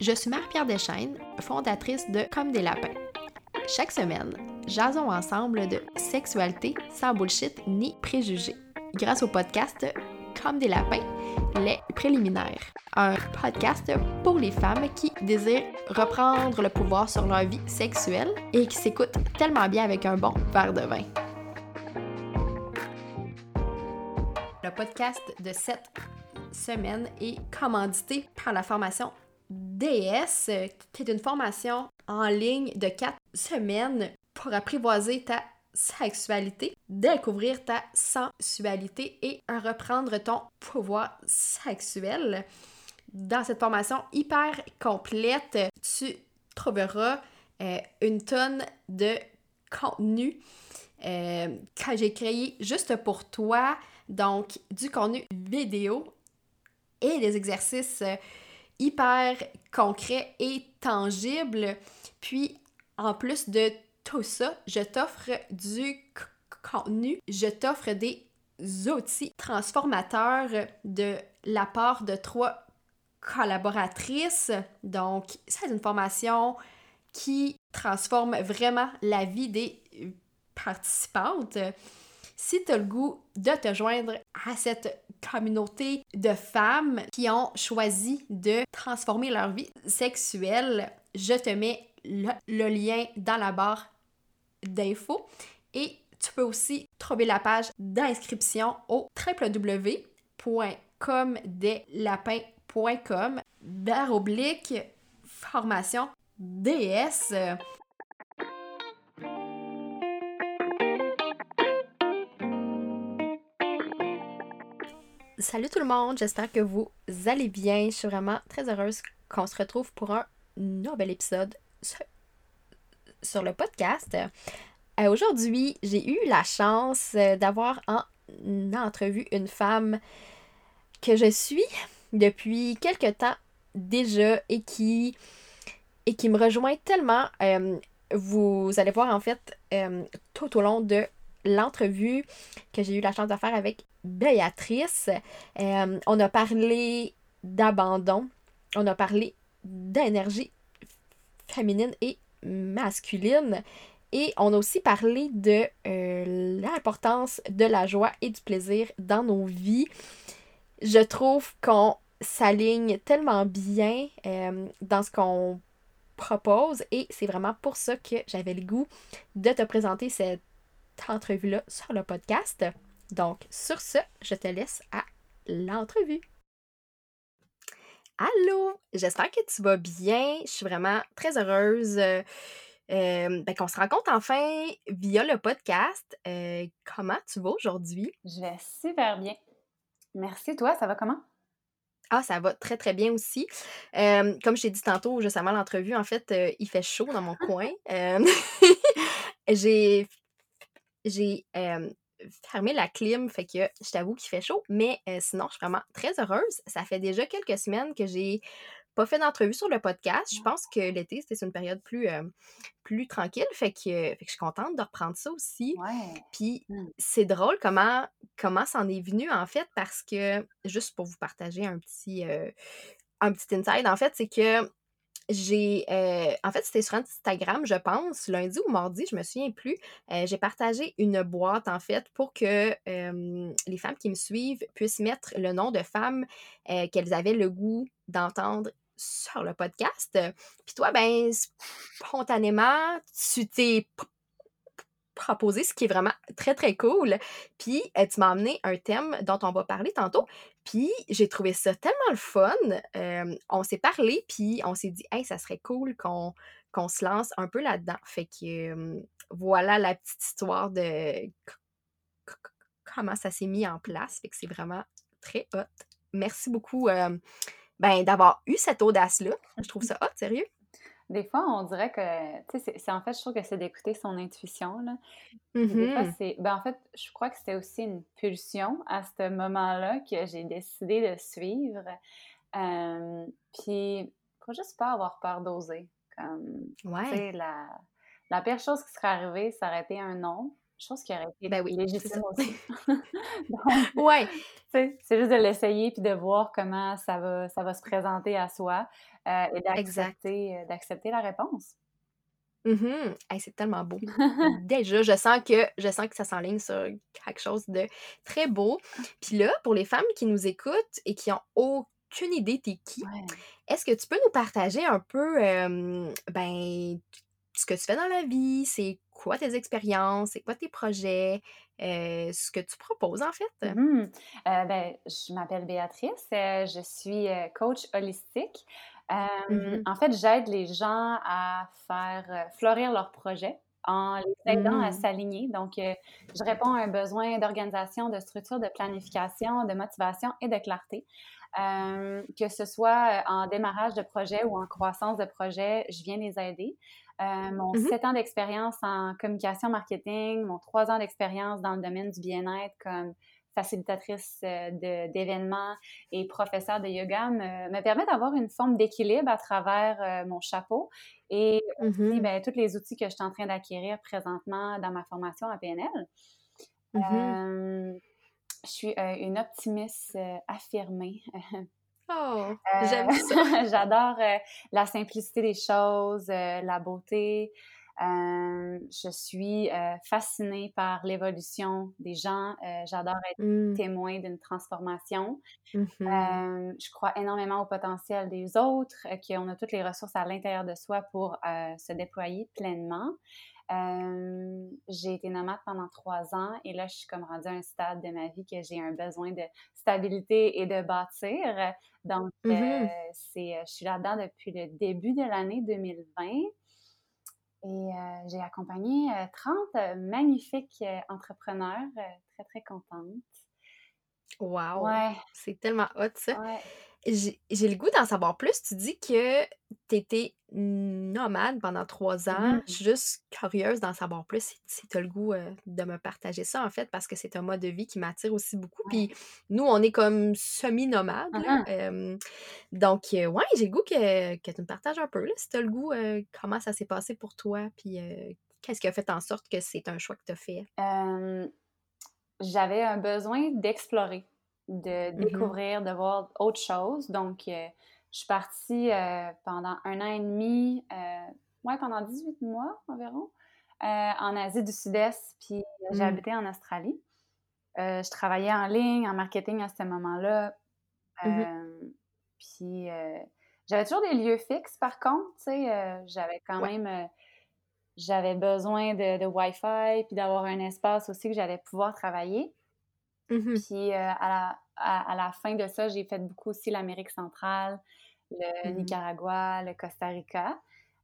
Je suis Marie-Pierre Deschaines, fondatrice de Comme des lapins. Chaque semaine, jasons ensemble de sexualité sans bullshit ni préjugés. Grâce au podcast Comme des lapins, les préliminaires. Un podcast pour les femmes qui désirent reprendre le pouvoir sur leur vie sexuelle et qui s'écoutent tellement bien avec un bon verre de vin. Le podcast de cette semaine est commandité par la formation DS, qui est une formation en ligne de quatre semaines pour apprivoiser ta sexualité, découvrir ta sensualité et reprendre ton pouvoir sexuel. Dans cette formation hyper complète, tu trouveras euh, une tonne de contenu euh, que j'ai créé juste pour toi. Donc, du contenu vidéo et des exercices euh, hyper concret et tangible. Puis, en plus de tout ça, je t'offre du contenu, je t'offre des outils transformateurs de la part de trois collaboratrices. Donc, c'est une formation qui transforme vraiment la vie des participantes. Si tu as le goût de te joindre à cette communauté de femmes qui ont choisi de transformer leur vie sexuelle, je te mets le, lien dans la barre d'infos et tu peux aussi trouver la page d'inscription au www.comdeslapins.com barre oblique formation DS. Salut tout le monde, j'espère que vous allez bien. Je suis vraiment très heureuse qu'on se retrouve pour un nouvel épisode sur le podcast. Euh, aujourd'hui, j'ai eu la chance euh, d'avoir en entrevue une femme que je suis depuis quelque temps déjà et qui, et qui me rejoint tellement. Euh, vous allez voir en fait tout au long de l'entrevue que j'ai eu la chance de faire avec Béatrice. Euh, on a parlé d'abandon, on a parlé d'énergie féminine et masculine. Et on a aussi parlé de euh, l'importance de la joie et du plaisir dans nos vies. Je trouve qu'on s'aligne tellement bien euh, dans ce qu'on propose et c'est vraiment pour ça que j'avais le goût de te présenter cette entrevue-là sur le podcast. Donc, sur ce, je te laisse à l'entrevue. Allô, j'espère que tu vas bien. Je suis vraiment très heureuse euh, ben, qu'on se rencontre enfin via le podcast. Euh, comment tu vas aujourd'hui? Je vais super bien. Merci, toi, ça va comment? Ah, ça va très, très bien aussi. Euh, comme je t'ai dit tantôt, juste avant l'entrevue, en fait, il fait chaud dans mon coin. j'ai j'ai fermé la clim, fait que je t'avoue qu'il fait chaud, mais sinon, je suis vraiment très heureuse. Ça fait déjà quelques semaines que j'ai pas fait d'entrevue sur le podcast. Je pense que l'été, c'était une période plus, plus tranquille, fait que, fait que je suis contente de reprendre ça aussi. Puis mmh. c'est drôle comment, comment ça en est venu, en fait, parce que, juste pour vous partager un petit, un petit inside, en fait, c'est que j'ai euh, en fait c'était sur Instagram je pense lundi ou mardi je me souviens plus euh, j'ai partagé une boîte en fait pour que les femmes qui me suivent puissent mettre le nom de femmes euh, qu'elles avaient le goût d'entendre sur le podcast puis toi ben spontanément tu t'es proposé, ce qui est vraiment très, très cool. Puis, tu m'as amené un thème dont on va parler tantôt. Puis, j'ai trouvé ça tellement le fun. Euh, on s'est parlé, puis on s'est dit, hey, ça serait cool qu'on se lance un peu là-dedans. Fait que voilà la petite histoire de comment ça s'est mis en place. Fait que c'est vraiment très hot. Merci beaucoup euh, ben, d'avoir eu cette audace-là. Je trouve ça hot, sérieux. Des fois, on dirait que, tu sais, c'est en fait, je trouve que c'est d'écouter son intuition, là. Des fois, mmh c'est, ben en fait, je crois que c'était aussi une pulsion à ce moment-là que j'ai décidé de suivre. Euh, puis, faut juste pas avoir peur d'oser. Comme, ouais. la, la pire chose qui serait arrivée, ça aurait été un non. chose qui aurait été Ben oui, légitime aussi. Donc, Ouais, c'est juste de l'essayer puis de voir comment ça va, ça va se présenter à soi euh, et d'accepter, euh, d'accepter la réponse. Mhm. Hey, c'est tellement beau. Déjà, je sens que je sens que ça s'enligne sur quelque chose de très beau. Puis là, pour les femmes qui nous écoutent et qui ont aucune idée t'es qui, Ouais. est-ce que tu peux nous partager un peu euh, ben ce que tu fais dans la vie, c'est quoi tes expériences, c'est quoi tes projets, euh, ce que tu proposes en fait? Mhm. Euh, ben, je m'appelle Béatrice, euh, je suis coach holistique. Mhm. en fait, j'aide les gens à faire fleurir leurs projets en les aidant à Mm. s'aligner. Donc, je réponds à un besoin d'organisation, de structure, de planification, de motivation et de clarté. Que ce soit en démarrage de projet ou en croissance de projet, je viens les aider. Euh, mon Mhm. sept ans d'expérience en communication marketing, mon trois ans d'expérience dans le domaine du bien-être comme facilitatrice euh, d'événements et professeur de yoga me, me permet d'avoir une forme d'équilibre à travers euh, mon chapeau et aussi Mhm. ben, tous les outils que je suis en train d'acquérir présentement dans ma formation à PNL. Euh, je suis une optimiste affirmée. Oh, Euh, j'aime ça. J'adore euh, la simplicité des choses, euh, la beauté. Euh, je suis euh, fascinée par l'évolution des gens. Euh, J'adore être Mm. témoin d'une transformation. Euh, je crois énormément au potentiel des autres, qu'on a toutes les ressources à l'intérieur de soi pour se déployer pleinement. Euh, j'ai été nomade pendant trois ans et là, je suis comme rendue à un stade de ma vie que j'ai un besoin de stabilité et de bâtir. Donc, euh, c'est, euh, je suis là-dedans depuis le début de l'année 2020 et euh, j'ai accompagné euh, 30 euh, magnifiques euh, entrepreneurs, euh, très, très contente. Wow, Ouais, c'est tellement hot ça. ouais. J'ai le goût d'en savoir plus. Tu dis que tu étais nomade pendant 3 ans. Je suis juste curieuse d'en savoir plus si tu as le goût, heu, de me partager ça, en fait, parce que c'est un mode de vie qui m'attire aussi beaucoup. Puis nous, on est comme. Hem, donc heu, ouais, j'ai le goût que que tu me partages un peu, là, si tu as le goût, heu, comment ça s'est passé pour toi, puis heu, qu'est-ce qui a fait en sorte que c'est un choix que tu as fait? Euh, j'avais un besoin d'explorer, de Mhm. découvrir, de voir autre chose. Donc, euh, je suis partie euh, pendant un an et demi, euh, ouais, pendant 18 mois environ, en Asie du Sud-Est, puis j'ai Mmh. habité en Australie. Je travaillais en ligne, en marketing à ce moment-là. Mmh Euh, puis, j'avais toujours des lieux fixes, par contre, tu sais, j'avais quand Ouais. même... j'avais besoin de, de Wi-Fi, puis d'avoir un espace aussi que j'allais pouvoir travailler. Mmh Puis euh, à, la, à, à la fin de ça, j'ai fait beaucoup aussi l'Amérique centrale, le Mmh Nicaragua, le Costa Rica.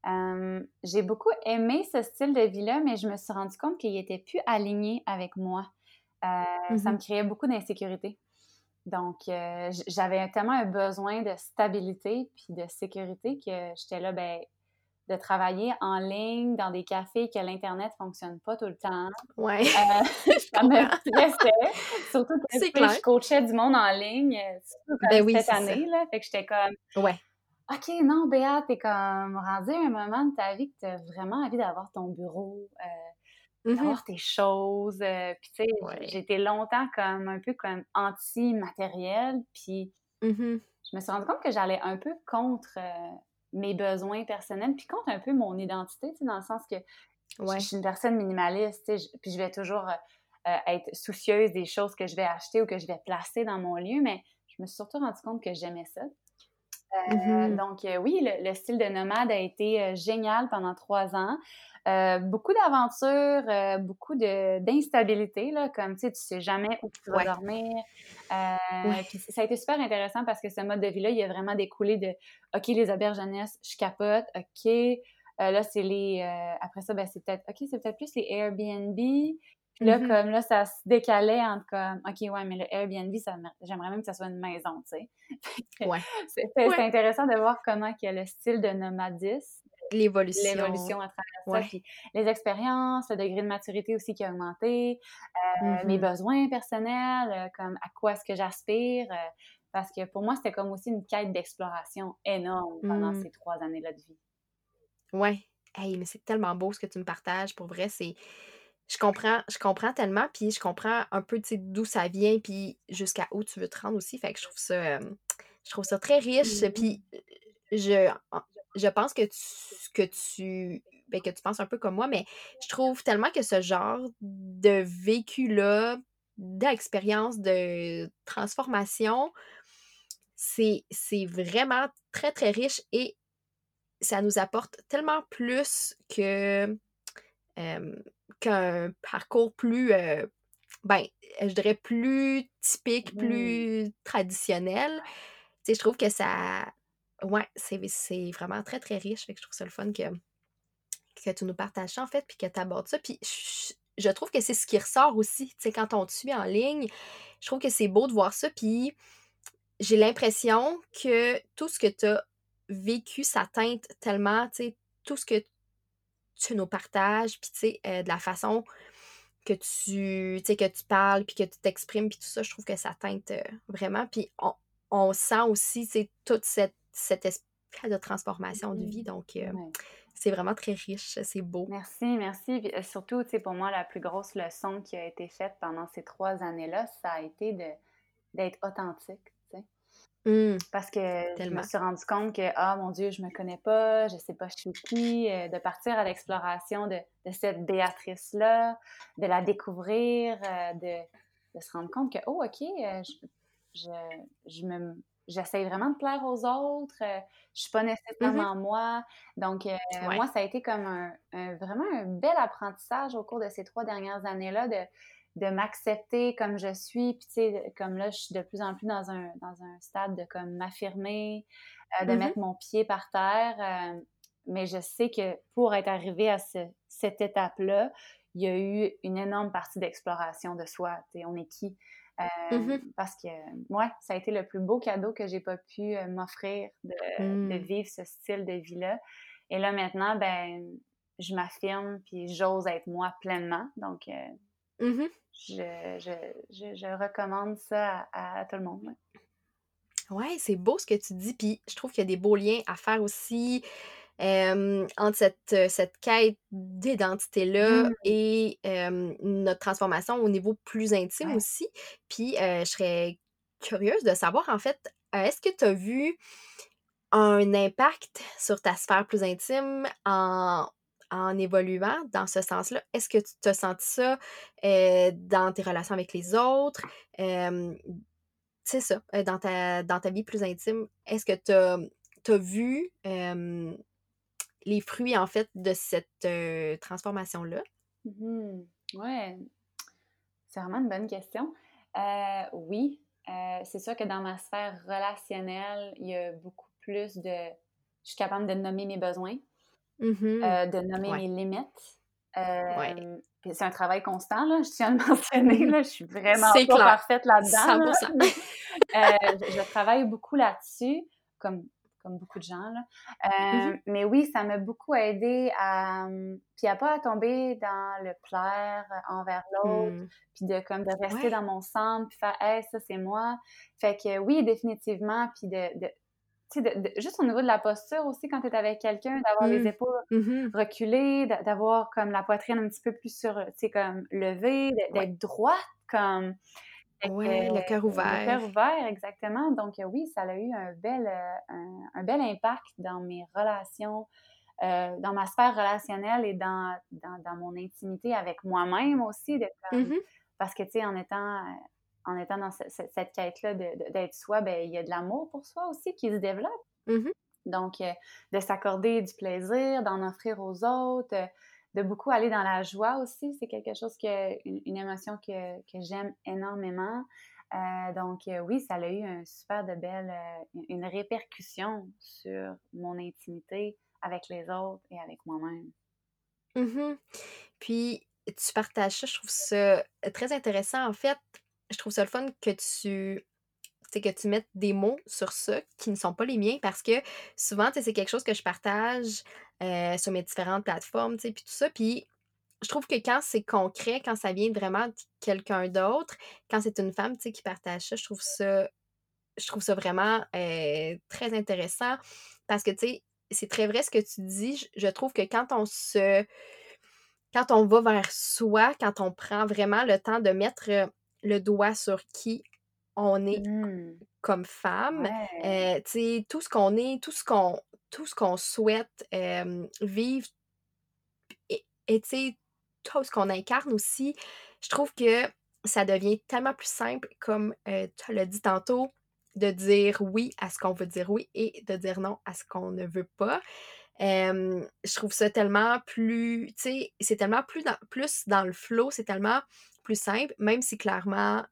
Euh, j'ai beaucoup aimé ce style de vie-là, mais je me suis rendu compte qu'il était plus aligné avec moi. Euh, Ça me Mmh créait beaucoup d'insécurité. Donc, euh, j'avais tellement un besoin de stabilité puis de sécurité que j'étais là, ben, de travailler en ligne dans des cafés que l'Internet fonctionne pas tout le temps. Ouais, Euh, ça me stressait. Surtout que je coachais du monde en ligne, euh, surtout Ben oui, cette c'est ça. année. Là, fait que j'étais comme, Ouais. OK, non, Béa, t'es comme rendu à un moment de ta vie que t'as vraiment envie d'avoir ton bureau, euh, Mmh d'avoir tes choses. euh, puis, tu sais, j- Ouais. j'ai été longtemps comme un peu comme anti-matériel. Puis, Mmh je me suis rendu compte que j'allais un peu contre mes besoins personnels, puis contre un peu mon identité, tu sais, dans le sens que je Ouais. je suis une personne minimaliste, je- puis je vais toujours euh, euh, être soucieuse des choses que je vais acheter ou que je vais placer dans mon lieu, mais je me suis surtout rendu compte que j'aimais ça. Euh, Mmh donc, euh, oui, le, le style de nomade a été euh, génial pendant trois ans. Beaucoup d'aventures, beaucoup d'instabilité, comme tu sais, tu sais jamais où tu vas Ouais. dormir. Ouais. puis ça a été super intéressant parce que ce mode de vie-là, il a vraiment découlé de OK, les auberges jeunesse, je capote. OK, là, c'est les. après ça, ben, c'est peut-être. OK, c'est peut-être plus les Airbnb. Là, Mmh comme là, ça se décalait entre comme OK, ouais, mais le Airbnb, j'aimerais même que ça soit une maison, tu sais. Ouais. C'était Ouais. c'est intéressant de voir comment que le style de nomadisme, L'évolution. l'évolution à travers ça, puis les expériences, le degré de maturité aussi qui a augmenté, euh, mes Mmh besoins personnels, euh, comme à quoi est-ce que j'aspire, euh, parce que pour moi, c'était comme aussi une quête d'exploration énorme pendant Mmh. ces trois années-là de vie. Ouais. Hey, mais c'est tellement beau ce que tu me partages. Pour vrai, c'est je comprends, je comprends tellement, puis je comprends un peu, d'où ça vient, puis jusqu'à où tu veux te rendre aussi. Fait que je trouve ça, je trouve ça très riche. Mmh. Puis je, je pense que tu, que tu, ben, que tu penses un peu comme moi, mais je trouve tellement que ce genre de vécu-là, d'expérience, de transformation, c'est vraiment très, très riche et ça nous apporte tellement plus que qu'un parcours plus, ben, je dirais plus typique, plus traditionnel. Tu sais, je trouve que ça, ouais, c'est vraiment très, très riche. Fait que je trouve ça le fun que, que tu nous partages ça, en fait, puis que tu abordes ça. Puis je, trouve que c'est ce qui ressort aussi, tu sais, quand on te suit en ligne. Je trouve que c'est beau de voir ça. Puis j'ai l'impression que tout ce que tu as vécu, ça teinte tellement, tu sais, tout ce que tu nous partages, puis tu sais, euh, de la façon que tu, que tu parles, puis que tu t'exprimes, puis tout ça, je trouve que ça teinte euh, vraiment. Puis on, on sent aussi, toute cette cet esprit de transformation de vie. Donc, euh, c'est vraiment très riche, c'est beau. Merci, merci. Surtout, tu sais, pour moi, la plus grosse leçon qui a été faite pendant ces trois années-là, ça a été d'être authentique. Mmh. Parce que je me suis rendu compte que, ah mon Dieu, je me connais pas, je sais pas je suis qui, euh, de partir à l'exploration de, cette Béatrice-là, de la découvrir, de, se rendre compte que, oh, OK, je, je, me, j'essaie vraiment de plaire aux autres. Je euh, je suis pas mmh nécessairement moi. Donc, euh, moi, ça a été comme un, vraiment un bel apprentissage au cours de ces trois dernières années-là de, de m'accepter comme je suis. Puis, tu sais, comme là, je suis de plus en plus dans un, dans un stade de comme m'affirmer, euh, de mettre mon pied par terre. mais je sais que pour être arrivé à cette étape-là, il y a eu une énorme partie d'exploration de soi. Tu sais, on est qui? Euh, parce que, moi, ça a été le plus beau cadeau que j'ai pas pu euh, m'offrir de, mmh. vivre ce style de vie-là. Et là, maintenant, ben, je m'affirme puis j'ose être moi pleinement. Donc, euh, mmh je, recommande ça à, tout le monde. Ouais, c'est beau ce que tu dis. Puis je trouve qu'il y a des beaux liens à faire aussi entre cette, euh, cette quête d'identité-là mmh. et notre transformation au niveau plus intime aussi. Puis je serais curieuse de savoir, en fait, est-ce que tu as vu un impact sur ta sphère plus intime en, en évoluant dans ce sens-là? Est-ce que tu as senti ça dans tes relations avec les autres? c'est ça, dans ta, dans ta vie plus intime, est-ce que tu as, vu les fruits, en fait, de cette transformation-là? Mmh ouais, c'est vraiment une bonne question. oui, c'est sûr que dans ma sphère relationnelle, il y a beaucoup plus de... Je suis capable de nommer mes besoins, mmh de nommer mes limites. C'est un travail constant, là, je tiens à le mentionner. Là, je suis vraiment pas parfaite là-dedans. je, je, travaille beaucoup là-dessus, comme comme beaucoup de gens. Là. Mmh euh, mais oui, ça m'a beaucoup aidé à, mmh, puis à pas tomber dans le plaire envers l'autre, puis de comme de rester dans mon centre, puis faire, hey, ça c'est moi. Fait que oui, définitivement, puis de, de de, juste au niveau de la posture aussi, quand tu es avec quelqu'un, d'avoir les épaules reculées, d'avoir comme la poitrine un petit peu plus sur, tu sais, comme levée, d'être droite, comme oui, le cœur ouvert. Le cœur ouvert, exactement. Donc, euh, oui, ça a eu un bel, euh, un, bel impact dans mes relations, euh, dans ma sphère relationnelle et dans, dans, mon intimité avec moi-même aussi. De, mmh Parce que, tu sais, en étant, en étant dans cette quête-là d'être soi, ben, il y a de l'amour pour soi aussi qui se développe. Mmh Donc, de s'accorder du plaisir, d'en offrir aux autres de beaucoup aller dans la joie aussi. C'est quelque chose que, une, émotion que, que j'aime énormément. Euh, donc euh, oui, ça a eu un super de belle, euh, une répercussion sur mon intimité avec les autres et avec moi-même. Mmh Puis tu partages ça, je trouve ça très intéressant. En fait, je trouve ça le fun que tu que tu mettes des mots sur ça qui ne sont pas les miens parce que souvent, c'est quelque chose que je partage euh, sur mes différentes plateformes, puis tout ça. Puis je trouve que quand c'est concret, quand ça vient vraiment de quelqu'un d'autre, quand c'est une femme qui partage ça, je trouve ça, je trouve ça vraiment euh, très intéressant parce que, tu sais, c'est très vrai ce que tu dis. Je, trouve que quand on se quand on va vers soi, quand on prend vraiment le temps de mettre le doigt sur qui on est Mmh. comme femme, Ouais. euh, tout ce qu'on est, tout ce qu'on tout ce qu'on souhaite euh, vivre et et tu sais, tout ce qu'on incarne aussi, je trouve que ça devient tellement plus simple, comme, heu, tu l'as dit tantôt, de dire oui à ce qu'on veut dire oui et de dire non à ce qu'on ne veut pas. Je trouve ça tellement plus tu sais, c'est tellement plus dans plus dans le flow, c'est tellement plus simple, même si clairement,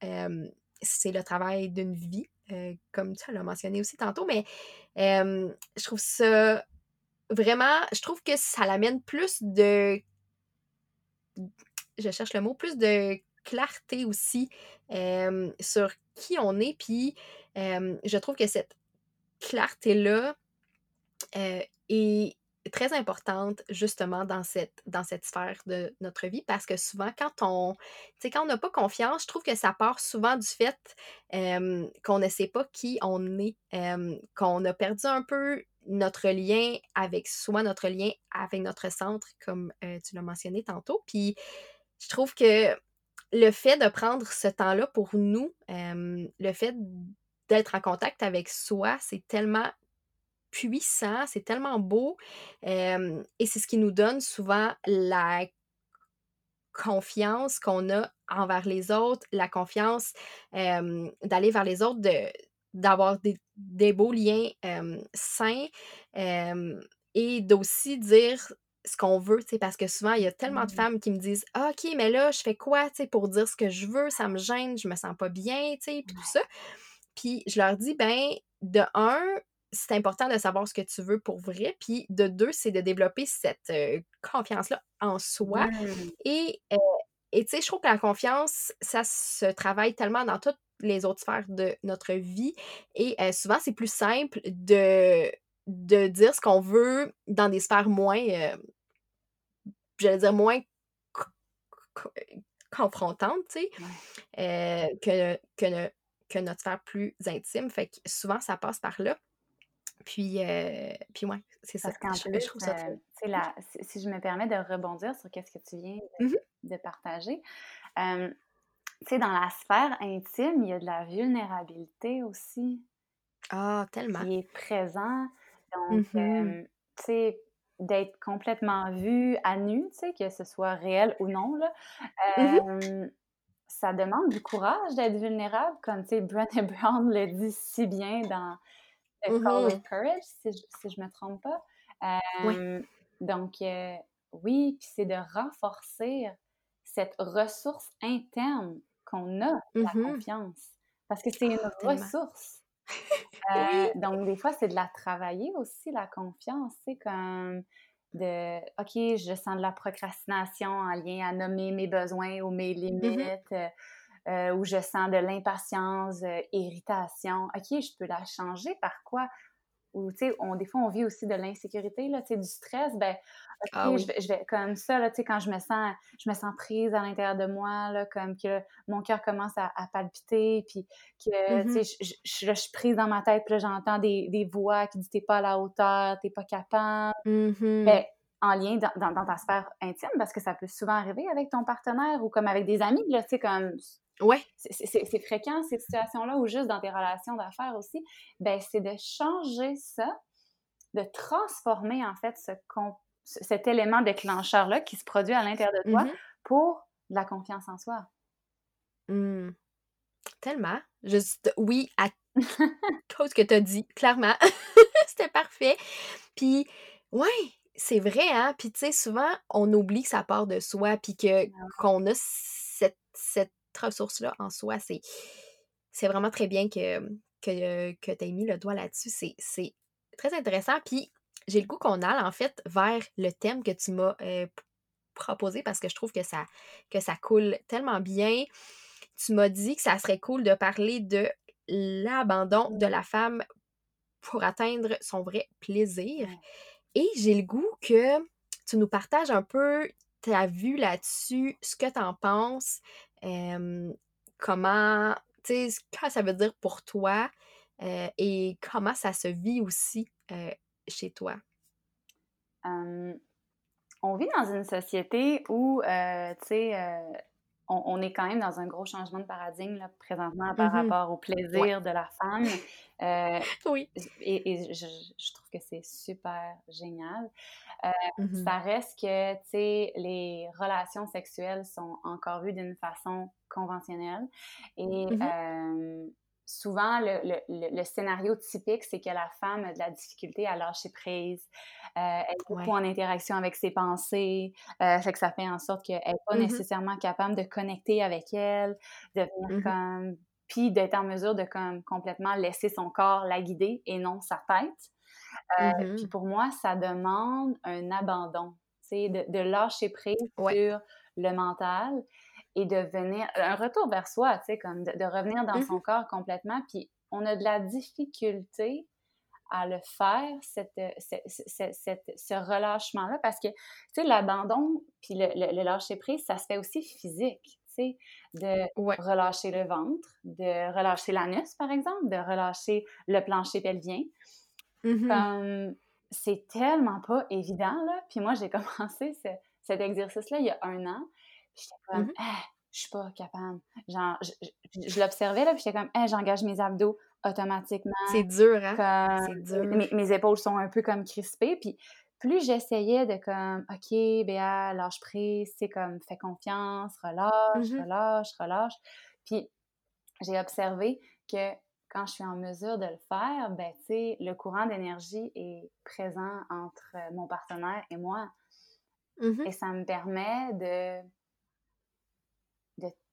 c'est le travail d'une vie, comme tu l'as mentionné aussi tantôt, mais je trouve ça vraiment je trouve que ça l'amène plus de je cherche le mot, plus de clarté aussi, sur qui on est. Puis, je trouve que cette clarté-là, est très importante justement dans cette dans cette sphère de notre vie parce que souvent quand on quand on n'a pas confiance, je trouve que ça part souvent du fait, qu'on ne sait pas qui on est, qu'on a perdu un peu notre lien avec soi, notre lien avec notre centre comme, heu, tu l'as mentionné tantôt. Puis je trouve que le fait de prendre ce temps-là pour nous, le fait d'être en contact avec soi, c'est tellement puissant, c'est tellement beau, et c'est ce qui nous donne souvent la confiance qu'on a envers les autres, la confiance, d'aller vers les autres, de d'avoir des des beaux liens, sains, et d'aussi dire ce qu'on veut, tu sais? Parce que souvent, il y a tellement de Mmh. femmes qui me disent: «Ah OK, mais là, je fais quoi, tu sais, pour dire ce que je veux? Ça me gêne, je me sens pas bien», tu sais? Puis tout ça. Puis je leur dis: «Ben, de un, c'est important de savoir ce que tu veux pour vrai, puis de 2, c'est de développer cette, confiance-là en soi Mmh. et tu sais, je trouve que la confiance, ça se travaille tellement dans toutes les autres sphères de notre vie et souvent, c'est plus simple de de dire ce qu'on veut dans des sphères moins, j'allais dire moins co co confrontantes, tu sais, Ouais. que que notre sphère plus intime. Fait que souvent, ça passe par là. Puis, heu, puis ouais, c'est ça. Parce Je plus, je trouve ça sais, la si je me permets de rebondir sur qu'est-ce que tu viens mmh de de partager, tu sais, dans la sphère intime, il y a de la vulnérabilité aussi Ah, tellement. qui est présent. Donc, Mmh tu sais, d'être complètement vue à nu, tu sais, que ce soit réel ou non, là, Mmh ça demande du courage d'être vulnérable, comme, tu sais, Brené Brown le dit si bien dans The Mmh Call mh. Courage, si je si je me trompe pas. Hem, donc, oui, puis c'est de renforcer cette ressource interne qu'on a, Mmh la confiance, parce que c'est une Ah, ressource. Oui. Donc des fois, c'est de la travailler aussi, la confiance, sais, comme de OK, je sens de la procrastination en lien à nommer mes besoins ou mes Mmh mh. limites, heu, ou je sens de l'impatience, heu, irritation. OK, je peux la changer par quoi? Ou tu sais, des fois, on vit aussi de l'insécurité, là, tu sais, du stress, ben, Ah OK, je vais je vais comme ça, là, tu sais, quand je me sens je me sens prise à l'intérieur de moi, là, comme que mon cœur commence à à palpiter, puis que, tu mh. sais, je suis prise dans ma tête, puis là, j'entends des des voix qui disent: «Tu es pas à la hauteur, tu es pas capable». Mmh Ben, mh. en lien dans dans dans ta sphère intime, parce que ça peut souvent arriver avec ton partenaire ou comme avec des amis, là, tu sais, comme Ouais. c'est fréquent ces situations-là ou juste dans tes relations d'affaires aussi, ben, c'est de changer ça, de transformer en fait ce cet élément déclencheur-là qui se produit à l'intérieur de Mmh toi mh. pour de la confiance en soi. Mmh. Tellement. Juste oui à tout ce que tu as dit, clairement. C'était parfait. Puis ouais, c'est vrai, hein, puis tu sais, souvent, on oublie que ça part de soi, puis que Ah qu'on a cette cette ressource-là en soi. C'est c'est vraiment très bien que que que tu aies mis le doigt là-dessus. C'est c'est très intéressant, puis j'ai le goût qu'on aille, en fait, vers le thème que tu m'as, heu, p proposé parce que je trouve que ça que ça coule tellement bien. Tu m'as dit que ça serait cool de parler de l'abandon de la femme pour atteindre son vrai plaisir et j'ai le goût que tu nous partages un peu ta vue là-dessus, ce que tu en penses, comment tu sais, que ça veut dire pour toi, et comment ça se vit aussi, chez toi? On vit dans une société où, tu sais, euh, on, est quand même dans un gros changement de paradigme là, présentement par mm-hmm. rapport au plaisir de la femme. Euh, oui. Et, je, trouve que c'est super génial. Mm-hmm. Ça reste que, tu sais, les relations sexuelles sont encore vues d'une façon conventionnelle. Et mm-hmm souvent, le, scénario typique, c'est que la femme a de la difficulté à lâcher prise. Euh, elle est beaucoup en interaction avec ses pensées. Euh, fait que ça fait en sorte qu'elle n'est pas mmh nécessairement capable de connecter avec elle, de venir mmh comme. Puis d'être en mesure de comme complètement laisser son corps la guider et non sa tête. Euh, puis mmh pour moi, ça demande un abandon, de, de lâcher prise sur le mental et de venir, un retour vers soi, tu sais, comme de, revenir dans son mmh corps complètement. Puis on a de la difficulté à le faire, cette, ce relâchement-là, parce que, tu sais, l'abandon puis le, lâcher-prise, ça se fait aussi physique, tu sais, de relâcher le ventre, de relâcher l'anus, par exemple, de relâcher le plancher pelvien. Mmh comme, c'est tellement pas évident, là. Puis moi, j'ai commencé cet exercice-là il y a un an. J'étais comme, mmh «Ah, je suis pas capable. Genre, je, l'observais, là, puis j'étais comme, j'engage mes abdos automatiquement. C'est dur, hein? C'est dur. Mes, épaules sont un peu comme crispées, puis plus j'essayais de comme, OK, Béa, lâche prise, c'est comme, fais confiance, relâche, mmh relâche, relâche. Puis j'ai observé que quand je suis en mesure de le faire, ben, tu sais, le courant d'énergie est présent entre mon partenaire et moi. Mmh et ça me permet de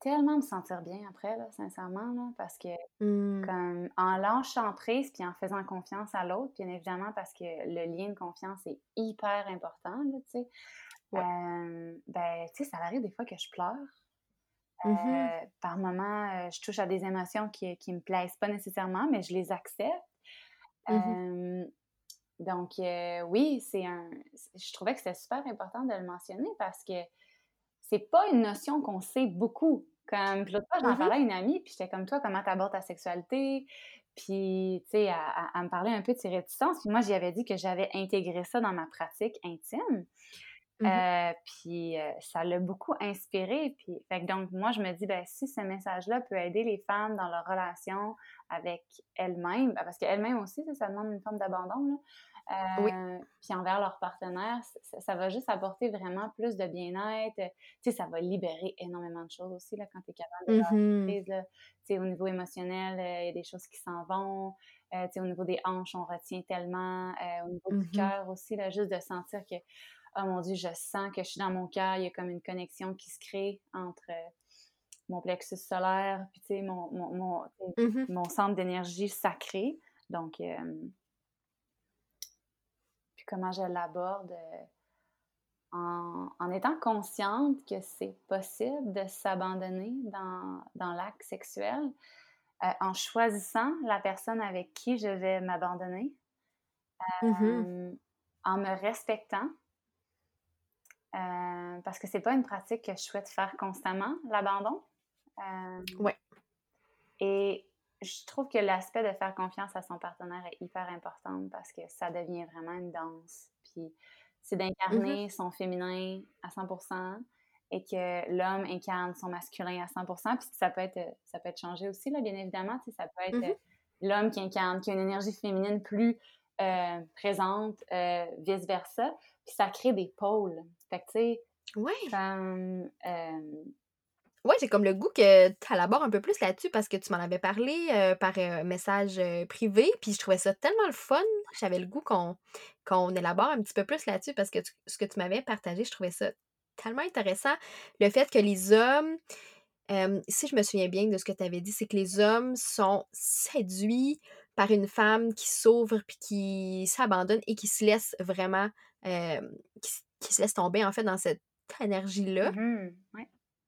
tellement me sentir bien après, là, sincèrement, là, parce que mmh. comme en lâchant prise puis en faisant confiance à l'autre, bien évidemment parce que le lien de confiance est hyper important, tu sais. ben, tu sais, ça arrive des fois que je pleure. Mmh euh, par moments, euh, je touche à des émotions qui, qui me plaisent pas nécessairement, mais je les accepte. Mmh donc, euh, oui, c'est un. Je trouvais que c'était super important de le mentionner parce que c'est pas une notion qu'on sait beaucoup. Comme, puis l'autre fois, j'en mm-hmm. parlais à une amie, puis j'étais comme toi, comment t'abordes ta sexualité? Puis, tu sais, à, me parler un peu de ses réticences. Puis moi, j'y avais dit que j'avais intégré ça dans ma pratique intime. Mm-hmm. Euh, puis euh, ça l'a beaucoup inspiré. Puis, fait donc, moi, je me dis, ben, si ce message-là peut aider les femmes dans leur relation avec elles-mêmes, ben, parce qu'elles-mêmes aussi, ça, ça demande une forme d'abandon, oui. Euh, puis envers leur partenaire, ça, va juste apporter vraiment plus de bien-être. Tu sais, ça va libérer énormément de choses aussi là, quand tu es capable de mmh Tu sais, au niveau émotionnel, euh, il y a des choses qui s'en vont. Euh, tu sais, au niveau des hanches, on retient tellement. au niveau du mmh cœur aussi, là, juste de sentir que, oh mon Dieu, je sens que je suis dans mon cœur. Il y a comme une connexion qui se crée entre mon plexus solaire, puis tu sais, mon, mon, mon, mmh mon centre d'énergie sacré. Donc, comment je l'aborde euh, en, étant consciente que c'est possible de s'abandonner dans, dans l'acte sexuel, euh, en choisissant la personne avec qui je vais m'abandonner, mmh euh, en me respectant. parce que c'est pas une pratique que je souhaite faire constamment, l'abandon. ouais. Et je trouve que l'aspect de faire confiance à son partenaire est hyper important parce que ça devient vraiment une danse. Puis c'est d'incarner mm-hmm. son féminin à 100% et que l'homme incarne son masculin à 100%. Puis ça peut être, ça peut être changé aussi, là, bien évidemment. Ça peut être mm-hmm. l'homme qui incarne, qui a une énergie féminine plus euh, présente, euh, vice-versa. Puis ça crée des pôles. Fait que, tu sais, comme, euh, Ouais, j'ai comme le goût que tu élabores un peu plus là-dessus parce que tu m'en avais parlé euh, par euh, message euh, privé, puis je trouvais ça tellement le fun. J'avais le goût qu'on qu'on élabore un petit peu plus là-dessus parce que ce que tu m'avais partagé, je trouvais ça tellement intéressant. Le fait que les hommes, si je me souviens bien de ce que tu avais dit, c'est que les hommes sont séduits par une femme qui s'ouvre puis qui s'abandonne et qui se laisse vraiment, qui, se laisse tomber en fait dans cette énergie-là. Mmh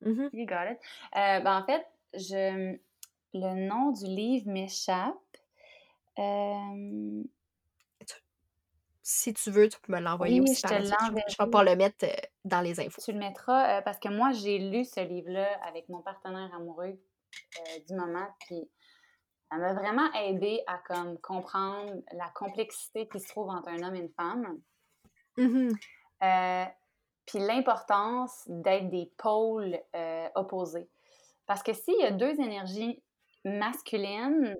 Mm You got it. Euh, ben, en fait, je, le nom du livre m'échappe. Euh, si tu veux, tu peux me l'envoyer aussi par je, je vais pas le mettre euh, dans les infos. Tu le mettras parce que moi, j'ai lu ce livre-là avec mon partenaire amoureux du moment, puis ça m'a vraiment aidé à comme, comprendre la complexité qui se trouve entre un homme et une femme. Mm puis l'importance d'être des pôles euh, opposés. Parce que s'il y a deux énergies masculines,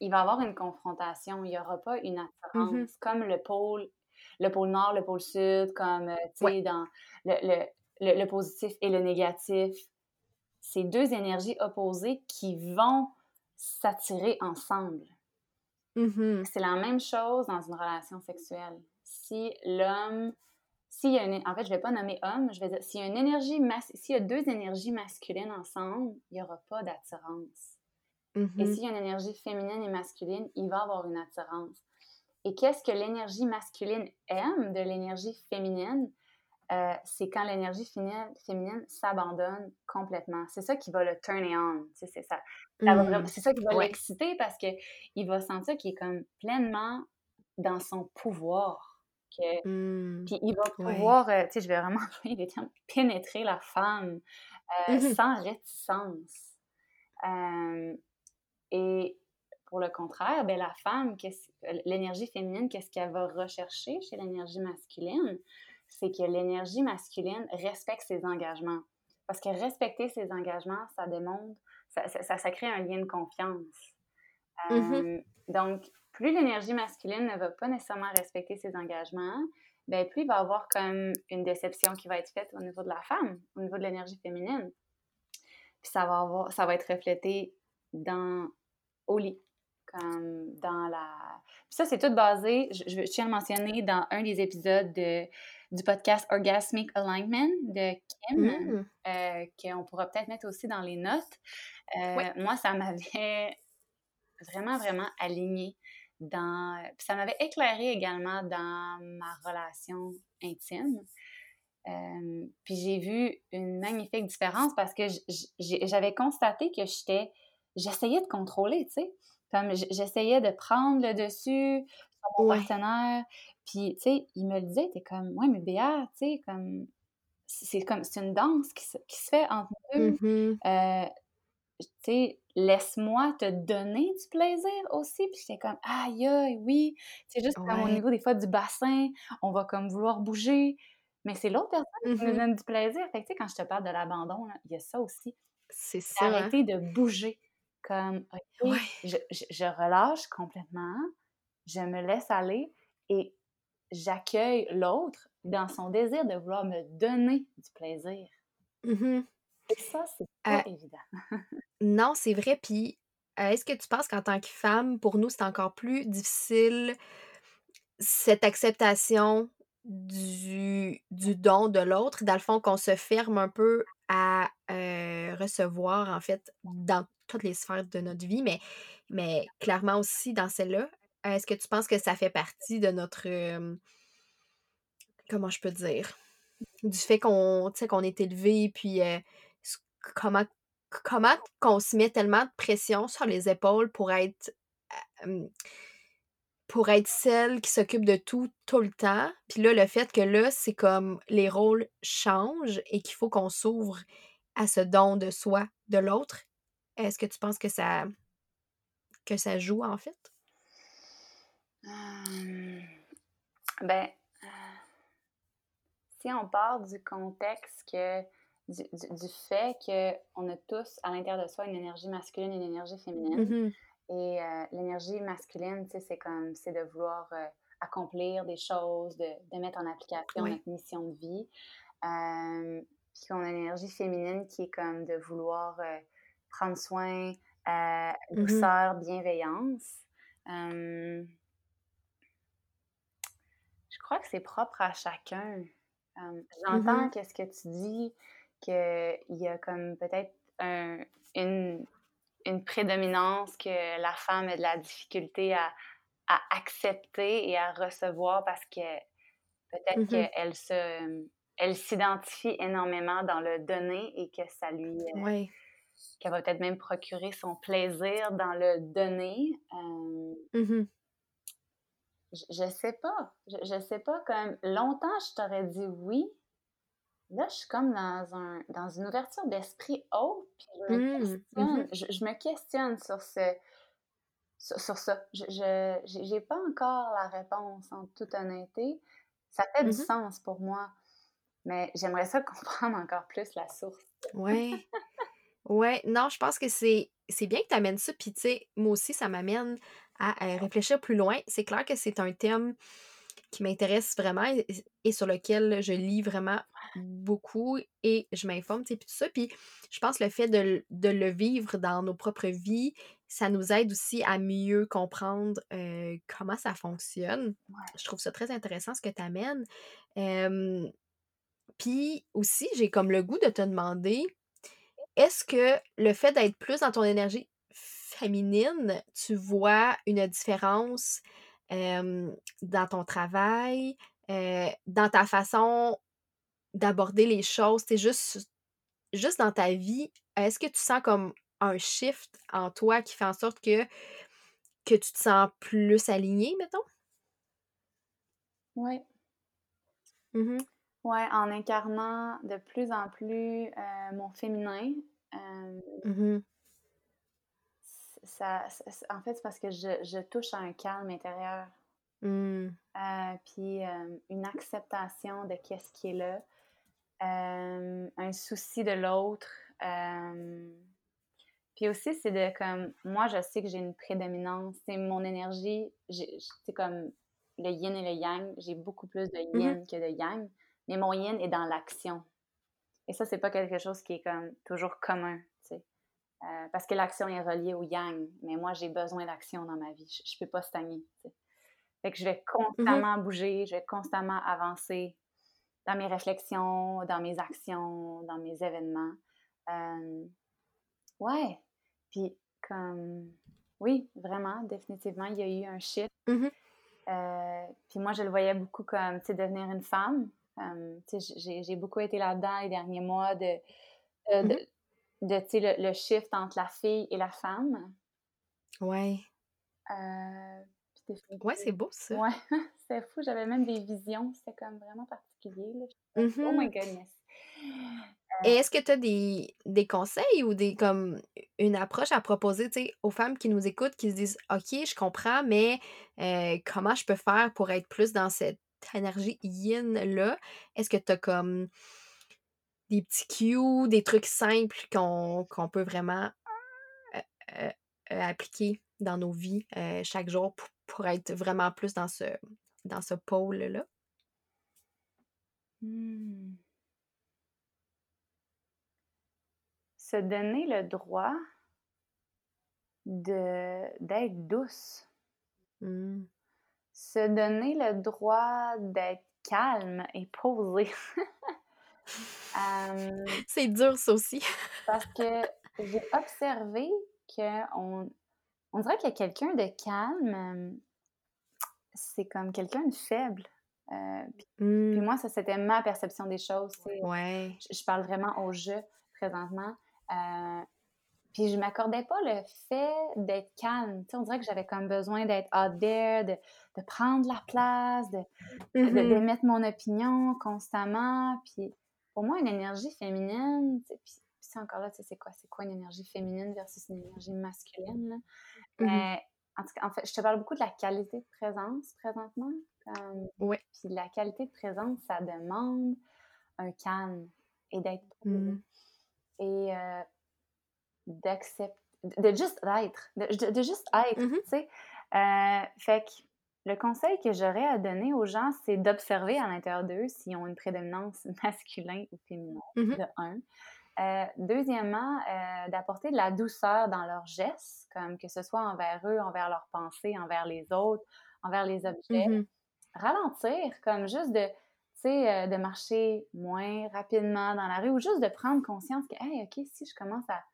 il va y avoir une confrontation, il n'y aura pas une attirance, Mhm. comme le pôle, le pôle nord, le pôle sud, comme, euh, tu sais, dans le, le- le- le positif et le négatif. C'est deux énergies opposées qui vont s'attirer ensemble. Mhm. C'est la même chose dans une relation sexuelle. Si l'homme, s'il y a une, en fait, je vais pas nommer homme, je vais dire, s'il y a une énergie, s'il y a deux énergies masculines ensemble, il n'y aura pas d'attirance. Et Mhm. s'il y a une énergie féminine et masculine, il va avoir une attirance. Et qu'est-ce que l'énergie masculine aime de l'énergie féminine? Euh, c'est quand l'énergie féminine, s'abandonne complètement. C'est ça qui va le turn on. C'est ça, Mm. c'est ça qui va Ouais. l'exciter parce qu'il va sentir qu'il est comme pleinement dans son pouvoir. Que, Mm. puis il va Ouais. pouvoir, euh, tu sais, je vais vraiment employer les termes, pénétrer la femme euh, Mhm. sans réticence. Euh, et pour le contraire, ben, la femme, l'énergie féminine, qu'est-ce qu'elle va rechercher chez l'énergie masculine? C'est que l'énergie masculine respecte ses engagements. Parce que respecter ses engagements, ça démontre, ça, ça, ça- ça crée un lien de confiance. Mhm. Donc, plus l'énergie masculine ne va pas nécessairement respecter ses engagements, ben, plus il va y avoir comme une déception qui va être faite au niveau de la femme, au niveau de l'énergie féminine. Puis ça va, avoir, ça va être reflété dans, au lit, comme dans la... Puis ça, c'est tout basé, je, tiens à le mentionner, dans un des épisodes de, du podcast Orgasmic Alignment de Kim, Mm. euh, qu'on pourra peut-être mettre aussi dans les notes. Euh. Moi, ça m'avait vraiment, vraiment aligné dans... Puis ça m'avait éclairé également dans ma relation intime. Euh, puis j'ai vu une magnifique différence parce que j'avais constaté que j'étais, j'essayais de contrôler, tu sais, comme j'essayais de prendre le dessus sur mon Ouais. partenaire. Puis, tu sais, il me le disait, t'es comme, ouais, mais Béa, tu sais, comme, c'est comme, c'est une danse qui se, qui se fait entre nous. Euh, tu sais, laisse-moi te donner du plaisir aussi. Puis j'étais comme, aïe, aïe, oui. C'est juste comme au niveau des fois du bassin, on va comme vouloir bouger. Mais c'est l'autre personne qui nous Mhm. donne du plaisir. Fait que, tu sais, quand je te parle de l'abandon, il y a ça aussi. C'est ça. hein. arrêter de bouger. Comme, OK, Ouais. je, je- je relâche complètement, je me laisse aller et j'accueille l'autre dans son désir de vouloir me donner du plaisir. Mhm. Et ça, c'est pas Euh, évident. Non, c'est vrai. Puis, euh, est-ce que tu penses qu'en tant que femme, pour nous, c'est encore plus difficile cette acceptation du, du don de l'autre, dans le fond, qu'on se ferme un peu à euh, recevoir, en fait, dans toutes les sphères de notre vie, mais, mais clairement aussi dans celle-là? Est-ce que tu penses que ça fait partie de notre... euh, comment je peux dire? Du fait qu'on est élevé, puis euh, comment comment qu'on se met tellement de pression sur les épaules pour être euh, pour être celle qui s'occupe de tout tout le temps. Puis là, le fait que là, c'est comme les rôles changent et qu'il faut qu'on s'ouvre à ce don de soi de l'autre. Est-ce que tu penses que ça que ça joue en fait? Ben, euh, si on part du contexte que du, du, fait qu'on a tous à l'intérieur de soi une énergie masculine et une énergie féminine, Mhm. et euh, l'énergie masculine, c'est comme, c'est de vouloir euh, accomplir des choses, de, de mettre en application Ouais. notre mission de vie. Euh, puis qu'on a une énergie féminine qui est comme de vouloir prendre soin, Mhm. douceur, bienveillance. Je crois que c'est propre à chacun. J'entends Mhm. qu'est-ce que tu dis, qu'il y a comme peut-être un- une, une prédominance que la femme a de la difficulté à, à accepter et à recevoir parce que peut-être Mhm. qu'elle se elle s'identifie énormément dans le donner et que ça lui euh, Ouais. qu'elle va peut-être même procurer son plaisir dans le donner. Euh, Mhm. je, je sais pas. Je, je sais pas. Comme longtemps, je t'aurais dit oui. Là, je suis comme dans, un, dans une ouverture d'esprit haute, puis je me Mm, questionne. mhm. Je, je me questionne sur ce sur, sur ça. Je j'ai pas encore la réponse en toute honnêteté. Ça fait du Mhm. sens pour moi. Mais j'aimerais ça comprendre encore plus la source. Ouais. Ouais, non, je pense que c'est c'est bien que tu amènes ça, puis tu sais, moi aussi, ça m'amène à, réfléchir plus loin. C'est clair que c'est un thème qui m'intéresse vraiment et, sur lequel je lis vraiment beaucoup et je m'informe, tu sais, puis tout ça. Puis je pense que le fait de, le vivre dans nos propres vies, ça nous aide aussi à mieux comprendre euh, comment ça fonctionne. Je trouve ça très intéressant ce que tu amènes. puis aussi, j'ai comme le goût de te demander, est-ce que le fait d'être plus dans ton énergie féminine, tu vois une différence dans ton travail, dans ta façon d'aborder les choses, c'est juste, juste dans ta vie, est-ce que tu sens comme un shift en toi qui fait en sorte que, que tu te sens plus aligné, mettons? Oui. Mmh oui, en incarnant de plus en plus euh, mon féminin. Euh, mmh ça, en fait, c'est parce que je, touche à un calme intérieur. Mmh. Euh, puis une acceptation de qu'est-ce qui est là. un souci de l'autre. puis aussi, c'est de comme, moi, je sais que j'ai une prédominance. C'est mon énergie, c'est comme le yin et le yang. J'ai beaucoup plus de mmh yin que de yang. Mais mon yin est dans l'action. Et ça, c'est pas quelque chose qui est comme toujours commun, tu sais. Euh, parce que l'action est reliée au yang. Mais moi, j'ai besoin d'action dans ma vie. Je, peux pas stagner, tu sais. Fait que je vais mm-hmm. constamment bouger, je vais constamment avancer dans mes réflexions, dans mes actions, dans mes événements. Euh, ouais. Puis, comme, oui, vraiment, définitivement, il y a eu un shift. Mm-hmm. Euh, puis moi, je le voyais beaucoup comme, tu sais, devenir une femme. J'ai beaucoup été là-dedans les derniers mois de, euh, mmh de, le, le, shift entre la fille et la femme. Ouais. Euh, ouais, c'est beau ça. Ouais, c'est fou. J'avais même des visions. C'était comme vraiment particulier. Là. Oh my goodness. Et est-ce que tu as des, des, conseils ou des comme une approche à proposer aux femmes qui nous écoutent, qui se disent OK, je comprends, mais comment je peux faire pour être plus dans cette énergie yin-là, est-ce que tu as comme des petits cues, des trucs simples qu'on peut vraiment appliquer dans nos vies chaque jour pour, être vraiment plus dans ce, dans ce pôle-là? Mmh. Se donner le droit d'être douce. Mmh se donner le droit d'être calme et posé. c'est dur, ça aussi. parce que j'ai observé qu'on on dirait qu'il y a quelqu'un de calme, c'est comme quelqu'un de faible. Euh, puis, mmh. moi, ça, c'était ma perception des choses. Ouais. Je, parle vraiment au jeu présentement. Euh, puis je m'accordais pas le fait d'être calme. on dirait que j'avais comme besoin d'être out there, de, de, prendre la place, de, mm-hmm. d'émettre mon opinion constamment. Puis pour moi, une énergie féminine, puis c'est encore là, c'est quoi? C'est quoi une énergie féminine versus une énergie masculine? Mais en tout cas, en fait, je te parle beaucoup de la qualité de présence présentement. oui. Puis la qualité de présence, ça demande un calme et d'être mm-hmm. Et euh, d'accepter, de juste être, de, juste être, mmh tu sais. Euh, fait que le conseil que j'aurais à donner aux gens, c'est d'observer à l'intérieur d'eux s'ils ont une prédominance masculin ou féminin, mmh de un. Euh, deuxièmement, euh, d'apporter de la douceur dans leurs gestes, comme que ce soit envers eux, envers leurs pensées, envers les autres, envers les objets. Mmh Ralentir, comme juste de, de marcher moins rapidement dans la rue ou juste de prendre conscience que, hey, OK, si je commence à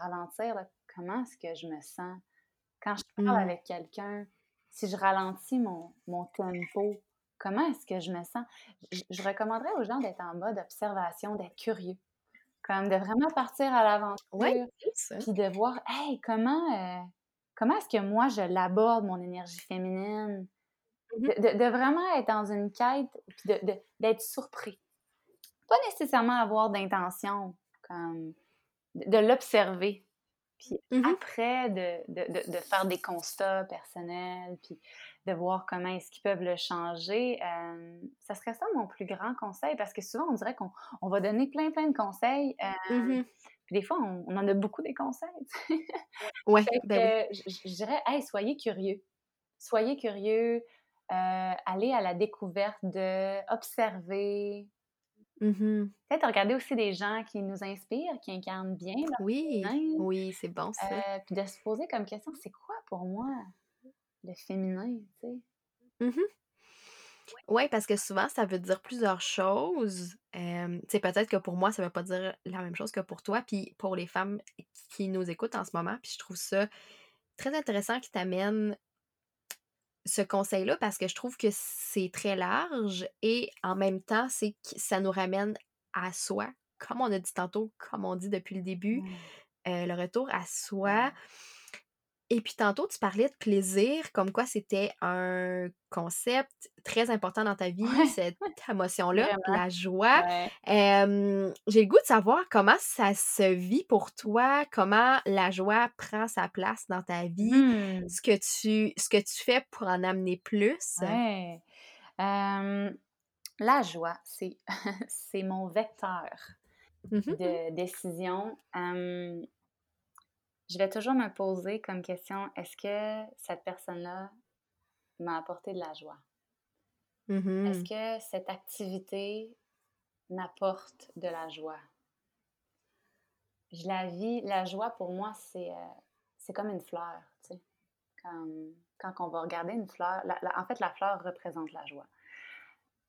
ralentir, comment est-ce que je me sens? Quand je parle mmh. avec quelqu'un, si je ralentis mon, mon tempo, comment est-ce que je me sens? Je, recommanderais aux gens d'être en mode observation, d'être curieux. Comme de vraiment partir à l'aventure, puis de voir, hey, comment, euh, comment est-ce que moi je l'aborde, mon énergie féminine? Mmh de, vraiment être dans une quête, puis d'être surpris. Pas nécessairement avoir d'intention, comme de, l'observer. Puis mmh après, de, de, de, faire des constats personnels, puis de voir comment est-ce qu'ils peuvent le changer. ça serait ça mon plus grand conseil parce que souvent on dirait qu'on on va donner plein plein de conseils. Mmh puis des fois on, en a beaucoup des conseils. ouais, ben je, dirais, hey, soyez curieux, soyez curieux, allez à la découverte de observer. Peut-être regarder aussi des gens qui nous inspirent, qui incarnent bien. Oui, oui, c'est bon ça. puis de se poser comme question, c'est quoi pour moi le féminin, tu sais? Mmh oui, parce que souvent, ça veut dire plusieurs choses. Euh, tu sais, peut-être que pour moi, ça veut pas dire la même chose que pour toi, puis pour les femmes qui nous écoutent en ce moment. Puis je trouve ça très intéressant qui t'amène ce conseil-là parce que je trouve que c'est très large et en même temps, c'est que ça nous ramène à soi, comme on a dit tantôt, comme on dit depuis le début, mmh. euh, le retour à soi. Et puis tantôt, tu parlais de plaisir, comme quoi c'était un concept très important dans ta vie, cette émotion-là, la joie. j'ai le goût de savoir comment ça se vit pour toi, comment la joie prend sa place dans ta vie, mmh. ce, que tu, ce que tu fais pour en amener plus. Ouais. la joie, c'est, c'est mon vecteur mmh de décision je vais toujours me poser comme question, est-ce que cette personne-là m'a apporté de la joie? Mm-hmm. Est-ce que cette activité m'apporte de la joie? Je la vis, la joie pour moi, c'est euh, comme une fleur, tu sais. quand on va regarder une fleur, en fait, la fleur représente la joie.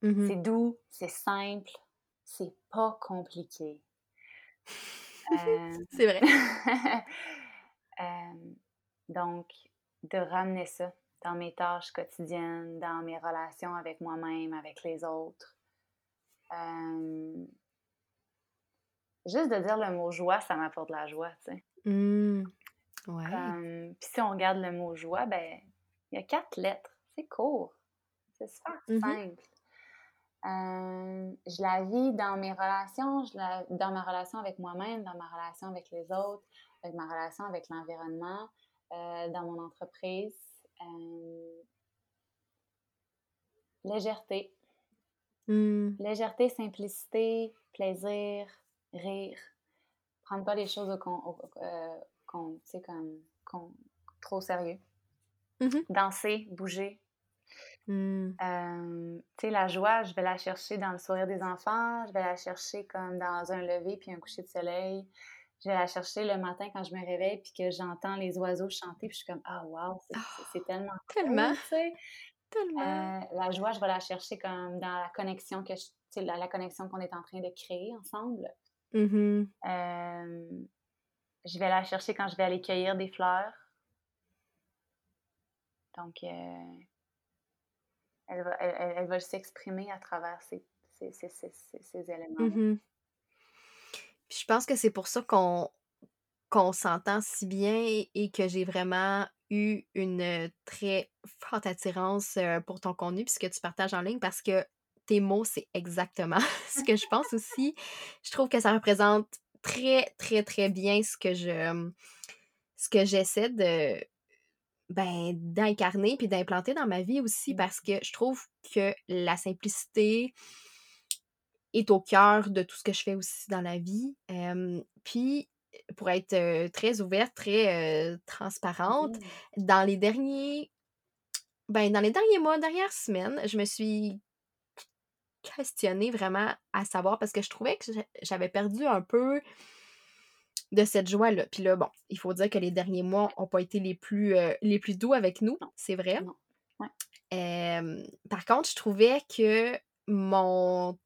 Mm-hmm. C'est doux, c'est simple, c'est pas compliqué. Euh, c'est vrai. donc, de ramener ça dans mes tâches quotidiennes, dans mes relations avec moi-même, avec les autres. juste de dire le mot joie, ça m'apporte de la joie, tu sais. Mmh. Ouais. Puis si on regarde le mot joie, ben, il y a quatre lettres. C'est court. C'est super mmh simple. je la vis dans mes relations, je la, dans ma relation avec moi-même, dans ma relation avec les autres, avec ma relation avec l'environnement, euh, dans mon entreprise. Euh, légèreté. Hmm. Légèreté, simplicité, plaisir, rire. Prendre pas les choses au, euh, comme, trop sérieux. Mm-hmm. Danser, bouger. Hmm. tu sais, la joie, je vais la chercher dans le sourire des enfants, je vais la chercher comme dans un lever puis un coucher de soleil, je vais la chercher le matin quand je me réveille puis que j'entends les oiseaux chanter puis je suis comme ah wow c'est oh, tellement tellement tellement. Euh, la joie je vais la chercher comme dans la connexion que je, la, la, connexion qu'on est en train de créer ensemble. Mm-hmm. euh, je vais la chercher quand je vais aller cueillir des fleurs. Donc euh, elle va elle, va s'exprimer à travers ces, ces, ces, ces éléments je pense que c'est pour ça qu'on qu'on s'entend si bien et que j'ai vraiment eu une très forte attirance pour ton contenu puisque tu partages en ligne parce que tes mots, c'est exactement ce que je pense aussi. Je trouve que ça représente très, très, très bien ce que je ce que j'essaie de ben, d'incarner puis d'implanter dans ma vie aussi parce que je trouve que la simplicité, est au cœur de tout ce que je fais aussi dans la vie. puis, pour être très ouverte, très transparente, dans les derniers. Ben, dans les derniers mois, dernières semaines, je me suis questionnée vraiment à savoir parce que je trouvais que j'avais perdu un peu de cette joie-là. Puis là, bon, il faut dire que les derniers mois n'ont pas été les plus, les plus doux avec nous, c'est vrai. par contre, je trouvais que mon,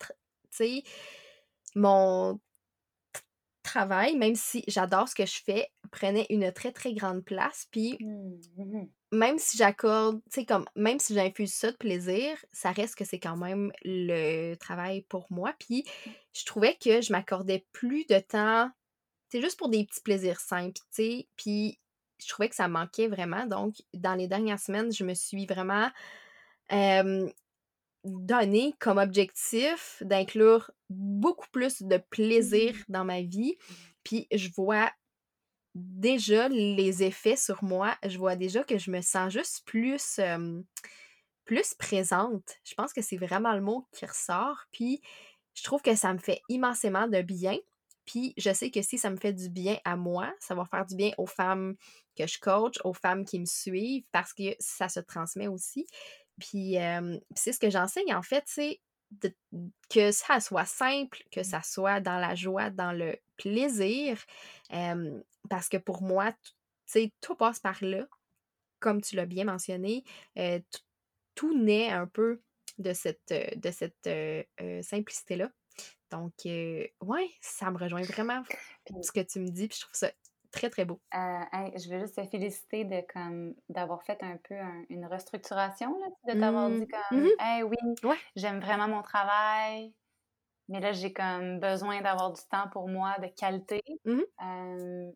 mon travail, même si j'adore ce que je fais, prenait une très, très grande place. Puis, mmh, mmh même si j'accorde, tu sais, comme, même si j'infuse ça de plaisir, ça reste que c'est quand même le travail pour moi. Puis, je trouvais que je m'accordais plus de temps, c'est juste pour des petits plaisirs simples, tu sais. Puis, je trouvais que ça manquait vraiment. Donc, dans les dernières semaines, je me suis vraiment donné comme objectif d'inclure beaucoup plus de plaisir mmh. dans ma vie. Puis je vois déjà les effets sur moi, je vois déjà que je me sens juste plus, plus présente. Je pense que c'est vraiment le mot qui ressort. Puis je trouve que ça me fait immensément de bien. Puis je sais que si ça me fait du bien à moi, ça va faire du bien aux femmes que je coach, aux femmes qui me suivent, parce que ça se transmet aussi. Puis c'est ce que j'enseigne en fait, c'est que ça soit simple, que ça soit dans la joie, dans le plaisir. parce que pour moi, tu sais, tout passe par là. Comme tu l'as bien mentionné, tout naît un peu de cette, de cette simplicité-là. Donc, ouais, ça me rejoint vraiment ce que tu me dis, puis je trouve ça très, très beau. Euh, je veux juste te féliciter de comme d'avoir fait un peu une restructuration, là, de t'avoir dit mmh. comme mmh hey, oui, j'aime vraiment mon travail, mais là, j'ai comme besoin d'avoir du temps pour moi de qualité. Mmh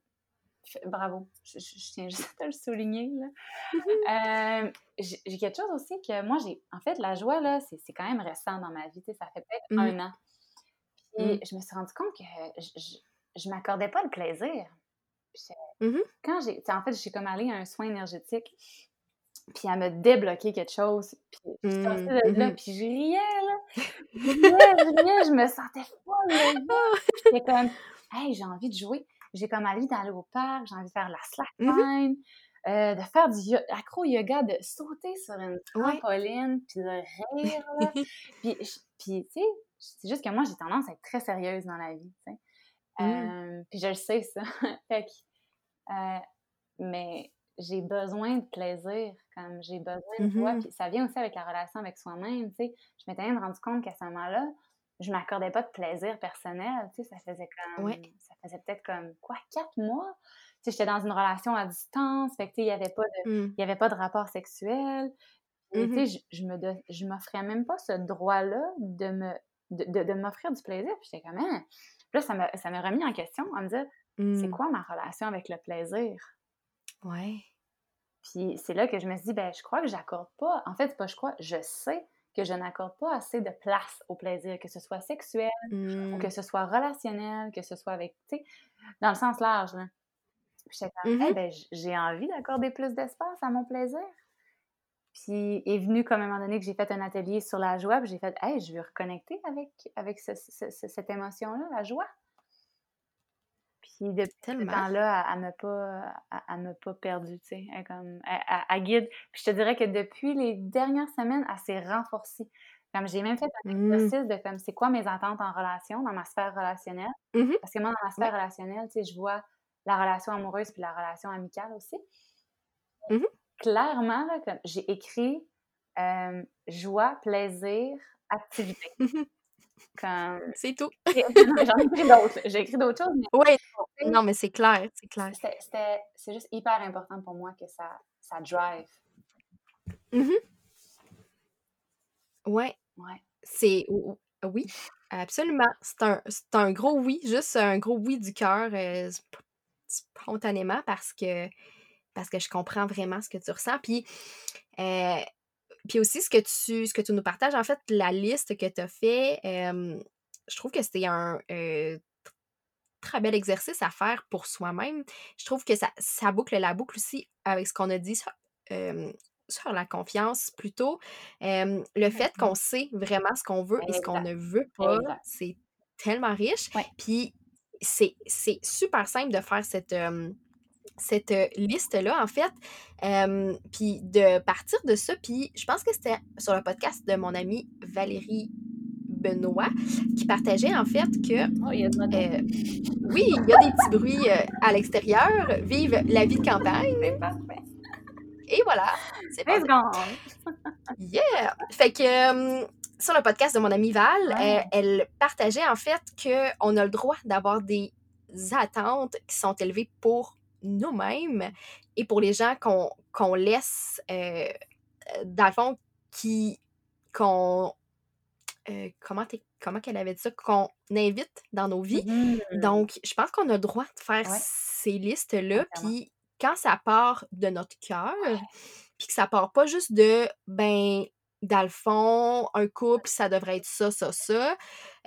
bravo, je, tiens juste à te le souligner. Euh, j'ai quelque chose aussi que moi, j'ai. En fait, la joie, là, c'est quand même récent dans ma vie. Ça fait peut-être un an. Puis je me suis rendu compte que je, je, m'accordais pas le plaisir. Mmh quand j'ai. En fait, j'ai comme allé à un soin énergétique, puis elle me débloqué quelque chose. Puis je suis sortie de là, mmh puis je riais, là. Je riais, je riais, je me sentais folle. J'étais comme, hey, j'ai envie de jouer. J'ai comme envie d'aller au parc, j'ai envie de faire la slackline. Mmh euh, de faire du acro-yoga, de sauter sur une trampoline, puis de rire, là. puis, puis tu sais, c'est juste que moi, j'ai tendance à être très sérieuse dans la vie, tu sais. Euh, puis je le sais, ça. fait que euh, mais j'ai besoin de plaisir, comme j'ai besoin de toi. Mmh puis ça vient aussi avec la relation avec soi-même, tu sais. Je m'étais même rendu compte qu'à ce moment-là, je m'accordais pas de plaisir personnel, tu sais. Ça faisait comme... Ça faisait peut-être comme, quoi, quatre mois? Tu sais, j'étais dans une relation à distance, fait que, tu sais, il n'y avait, pas de, mmh. y avait pas de rapport sexuel. tu sais, je, je, m'offrais même pas ce droit-là de me de, de, m'offrir du plaisir. Puis j'étais comme, hein? Là, ça m'a, ça m'a remis en question, à me dire, c'est mmh. quoi ma relation avec le plaisir? Ouais. Puis c'est là que je me suis dit, ben, je crois que j'accorde pas. En fait, c'est pas je crois, je sais que je n'accorde pas assez de place au plaisir, que ce soit sexuel, ou mmh. que ce soit relationnel, que ce soit avec, tu sais, dans le sens large. Là. Puis j'étais comme, mmh ben, j'ai envie d'accorder plus d'espace à mon plaisir. Puis est venu comme à un moment donné que j'ai fait un atelier sur la joie, puis j'ai fait, hey, je veux reconnecter avec, avec cette émotion-là, la joie. Puis depuis ce temps-là, elle, ne m'a pas, elle, pas perdue, tu sais. Elle, comme, elle, guide. Puis je te dirais que depuis les dernières semaines, elle s'est renforcée. Comme j'ai même fait un mmh. exercice de comme c'est quoi mes attentes en relation, dans ma sphère relationnelle? Mmh Parce que moi, dans ma sphère relationnelle, tu sais, je vois la relation amoureuse puis la relation amicale aussi. Mmh Clairement, là, j'ai écrit euh, joie, plaisir, activité. C'est tout. J'en ai écrit d'autres. J'ai écrit d'autres choses. Oui, non, mais c'est clair, c'est clair. C'est juste hyper important pour moi que ça, ça drive. Mm Ouais. Ouais. C'est... Oui, absolument. C'est un, un, gros oui, juste un gros oui du cœur euh, spontanément parce que, parce que je comprends vraiment ce que tu ressens. Puis... Euh, puis aussi, ce que tu, ce que tu nous partages, en fait, la liste que tu as fait, je trouve que c'était un très bel exercice à faire pour soi-même. Je trouve que ça, ça boucle la boucle aussi avec ce qu'on a dit sur, sur la confiance plutôt. le fait qu'on sait vraiment ce qu'on veut et ce qu'on ne veut pas, c'est tellement riche. Puis c'est super simple de faire cette cette liste-là, en fait. puis de partir de ça, puis je pense que c'était sur le podcast de mon amie Valérie Benoît qui partageait en fait que. Oh, il y a euh, oui, il y a des petits bruits à l'extérieur. Vive la vie de campagne. C'est parfait. Et voilà. C'est pas Yeah! Fait que sur le podcast de mon amie Val, elle partageait en fait qu'on a le droit d'avoir des attentes qui sont élevées pour nous-mêmes et pour les gens qu'on laisse, euh, dans le fond, qui, qu'on, euh, comment, comment qu'elle avait dit ça, qu'on invite dans nos vies. Mmh. Donc, je pense qu'on a le droit de faire ces listes-là, puis quand ça part de notre cœur, puis que ça part pas juste de, ben, dans le fond, un couple, ça devrait être ça, ça, ça.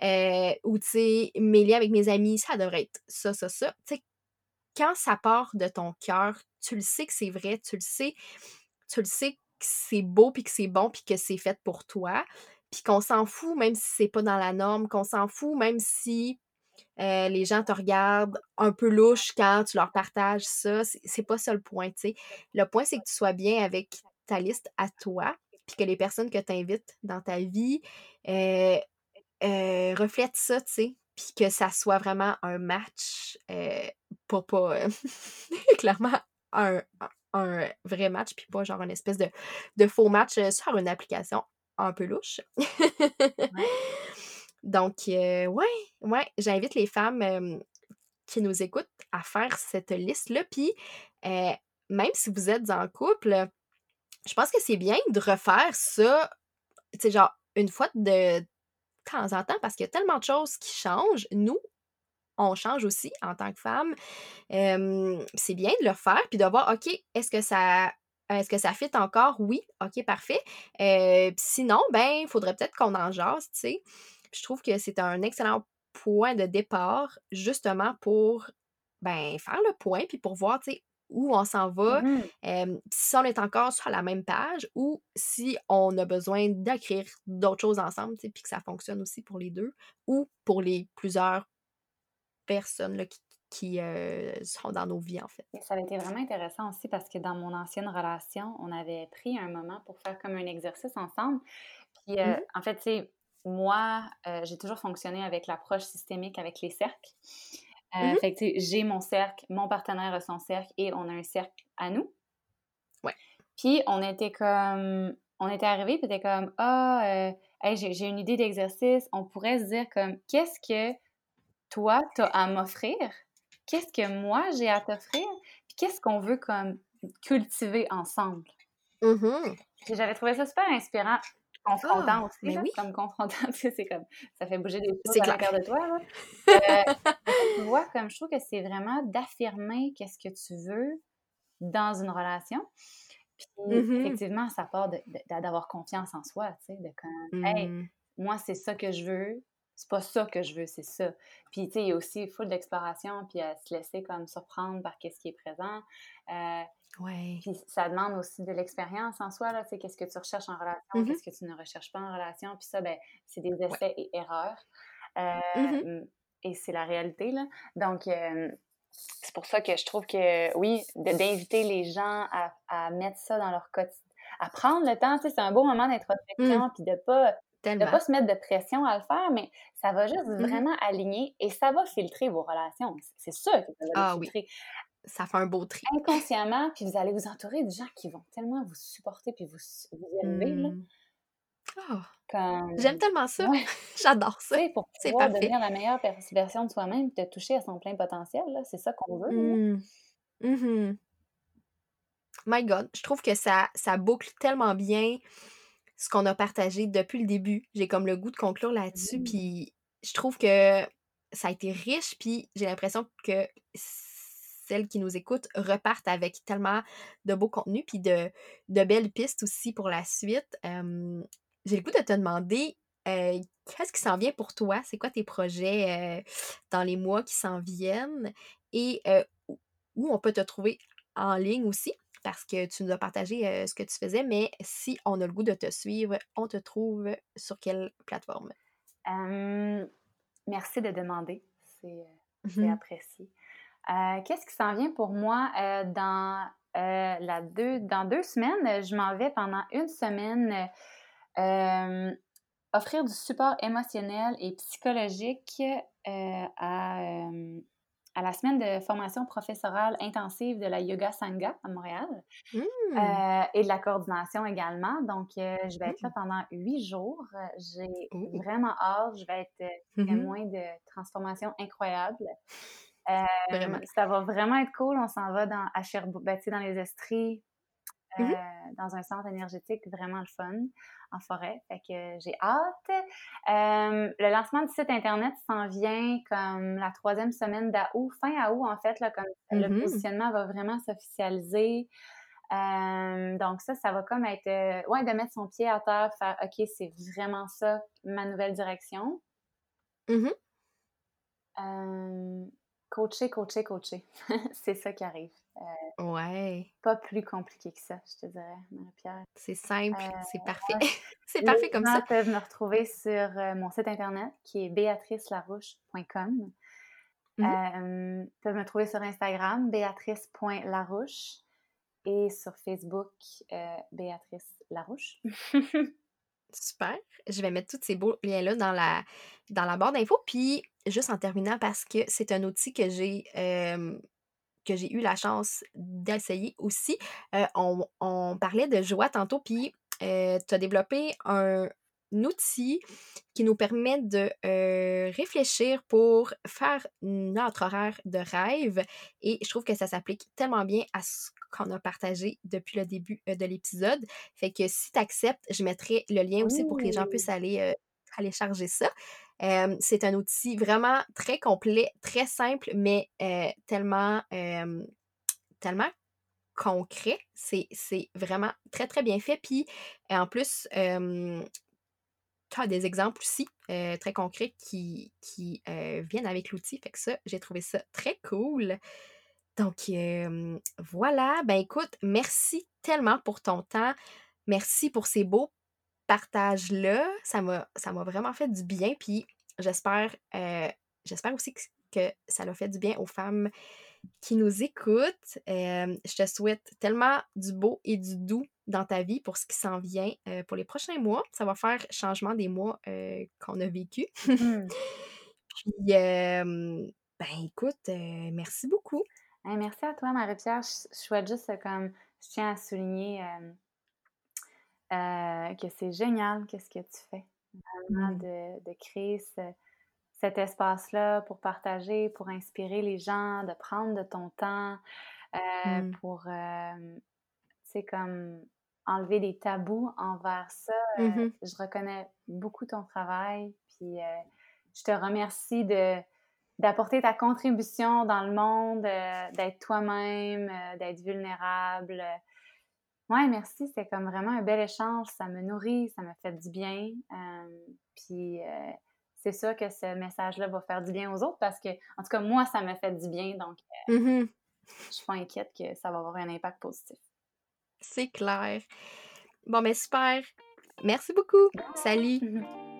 Euh, ou, tu sais, mes liens avec mes amis, ça devrait être ça, ça, ça. Tu sais, quand ça part de ton cœur, tu le sais que c'est vrai, tu le sais, tu le sais que c'est beau, puis que c'est bon, puis que c'est fait pour toi, puis qu'on s'en fout même si c'est pas dans la norme, qu'on s'en fout même si les gens te regardent un peu louche quand tu leur partages ça. C'est pas ça le point, tu sais. Le point, c'est que tu sois bien avec ta liste à toi, puis que les personnes que tu invites dans ta vie reflètent ça, tu sais. Puis que ça soit vraiment un match, pas, pas clairement un, un, vrai match, puis pas genre une espèce de, de faux match sur une application un peu louche. Donc, ouais, ouais, j'invite les femmes qui nous écoutent à faire cette liste-là. Puis, même si vous êtes en couple, je pense que c'est bien de refaire ça, tu sais, genre, une fois de temps en temps, parce qu'il y a tellement de choses qui changent. Nous, on change aussi en tant que femme. c'est bien de le faire, puis de voir, OK, est-ce que ça est-ce que ça fit encore? Oui, OK, parfait. sinon, ben, il faudrait peut-être qu'on en jase, tu sais. Je trouve que c'est un excellent point de départ, justement pour ben, faire le point, puis pour voir, tu sais, où on s'en va, mmh si on est encore sur la même page ou si on a besoin d'écrire d'autres choses ensemble, puis que ça fonctionne aussi pour les deux ou pour les plusieurs personnes là, qui, qui sont dans nos vies, en fait. Ça a été vraiment intéressant aussi parce que dans mon ancienne relation, on avait pris un moment pour faire comme un exercice ensemble. Puis, mmh en fait, tu sais, moi, j'ai toujours fonctionné avec l'approche systémique avec les cercles. Euh, mmh j'ai mon cercle, mon partenaire a son cercle et on a un cercle à nous. Ouais. Puis, on était comme, on était arrivé, puis était comme, ah, euh, j'ai une idée d'exercice. On pourrait se dire comme, qu'est-ce que toi, tu as à m'offrir? Qu'est-ce que moi, j'ai à t'offrir? Puis, qu'est-ce qu'on veut comme cultiver ensemble? Mmh j'avais trouvé ça super inspirant confrontant ah, aussi, là, comme confrontant, c'est comme, ça fait bouger des choses à l'intérieur de toi. Là. Euh, tu vois, comme je trouve que c'est vraiment d'affirmer qu'est-ce que tu veux dans une relation. Puis, mmh effectivement, ça part d'avoir confiance en soi, tu sais, de comme, hey, mmh. moi, c'est ça que je veux, c'est pas ça que je veux, c'est ça. Puis, tu sais, il y a aussi full d'exploration, puis à se laisser comme surprendre par qu'est-ce qui est présent. Euh, ouais. Puis ça demande aussi de l'expérience en soi, là, tu sais, qu'est-ce que tu recherches en relation, mmh qu'est-ce que tu ne recherches pas en relation. Puis ça, ben, c'est des essais et erreurs. Mmh Et c'est la réalité, là. Donc, euh, c'est pour ça que je trouve que, oui, d'inviter les gens à, à, mettre ça dans leur quotidien, à prendre le temps, tu sais, c'est un beau moment d'introspection, puis de pas ne pas se mettre de pression à le faire, mais ça va juste mmh vraiment aligner et ça va filtrer vos relations. C'est sûr que ça va ah, filtrer. Oui. Ça fait un beau tri. Inconsciemment, puis vous allez vous entourer de gens qui vont tellement vous supporter puis vous, vous élever. Mmh. Oh. J'aime tellement ça. J'adore ça. Pour pouvoir devenir la meilleure version de soi-même et te toucher à son plein potentiel, c'est ça qu'on veut. Mmh. My God, je trouve que ça, ça boucle tellement bien ce qu'on a partagé depuis le début. J'ai comme le goût de conclure là-dessus, Mmh. puis je trouve que ça a été riche, puis j'ai l'impression que celles qui nous écoutent repartent avec tellement de beaux contenus, puis de, de belles pistes aussi pour la suite. j'ai le goût de te demander qu'est-ce qui s'en vient pour toi? C'est quoi tes projets dans les mois qui s'en viennent? Et où on peut te trouver en ligne aussi? Parce que tu nous as partagé ce que tu faisais, mais si on a le goût de te suivre, on te trouve sur quelle plateforme? merci de demander, c'est mmh apprécié. Qu'est-ce qui s'en vient pour moi dans, la deux, dans deux semaines? Je m'en vais pendant une semaine offrir du support émotionnel et psychologique à à la semaine de formation professorale intensive de la Yoga Sangha à Montréal mmh. euh, et de la coordination également. Donc, euh, je vais être là mmh. pendant huit jours. J'ai vraiment hâte. Je vais être euh, mmh témoin de transformations incroyables. ça va vraiment être cool. On s'en va dans, à Sherbrooke, ben, dans les Estries, dans un centre énergétique vraiment le fun en forêt. Fait que j'ai hâte. le lancement du site Internet s'en vient comme la troisième semaine d'août, fin août en fait, là, comme le mmh positionnement va vraiment s'officialiser. donc ça, ça va comme être, euh, ouais, de mettre son pied à terre, faire, OK, c'est vraiment ça, ma nouvelle direction. Mmh coacher, coacher, coacher. c'est ça qui arrive. Euh, ouais. Pas plus compliqué que ça, je te dirais, Marie-Pierre. C'est simple, c'est parfait. c'est parfait comme ça. Les peuvent me retrouver sur mon site internet qui est béatricelarouche.com. Mmh. peuvent me trouver sur Instagram, béatrice.larouche et sur Facebook, Béatrice Larouche. Super. Je vais mettre tous ces beaux liens-là dans la, dans la barre d'infos. Puis, juste en terminant, parce que c'est un outil que j'ai que j'ai eu la chance d'essayer aussi. on, on, parlait de joie tantôt, puis tu as développé un, outil qui nous permet de réfléchir pour faire notre horaire de rêve. Et je trouve que ça s'applique tellement bien à ce qu'on a partagé depuis le début de l'épisode. Fait que si tu acceptes, je mettrai le lien aussi pour que les gens puissent aller, aller charger ça. C'est un outil vraiment très complet, très simple, mais tellement, tellement concret. C'est vraiment très, très bien fait. Puis, en plus, tu as des exemples aussi très concrets qui, qui viennent avec l'outil. Fait que ça, j'ai trouvé ça très cool. Donc, voilà. Ben écoute, merci tellement pour ton temps. Merci pour ces beaux partages-là. Ça m'a vraiment fait du bien. Puis, j'espère j'espère aussi que, que ça l'a fait du bien aux femmes qui nous écoutent. je te souhaite tellement du beau et du doux dans ta vie pour ce qui s'en vient pour les prochains mois. Ça va faire changement des mois qu'on a vécu. Mmh. Puis, ben écoute, merci beaucoup. merci à toi, Marie-Pierre. Je, souhaite juste comme, je tiens à souligner que c'est génial qu'est-ce que tu fais. De, de, créer ce, cet espace-là pour partager, pour inspirer les gens, de prendre de ton temps, euh, mmh. pour, euh, tu sais, comme enlever des tabous envers ça. Euh, mmh je reconnais beaucoup ton travail, puis je te remercie de d'apporter ta contribution dans le monde, d'être toi-même, d'être vulnérable. Ouais, merci. C'est comme vraiment un bel échange. Ça me nourrit, ça me fait du bien. puis c'est sûr que ce message-là va faire du bien aux autres parce que, en tout cas, moi, ça me fait du bien. Donc, euh, mmh je suis pas inquiète que ça va avoir un impact positif. C'est clair. Bon, mais super. Merci beaucoup. Salut.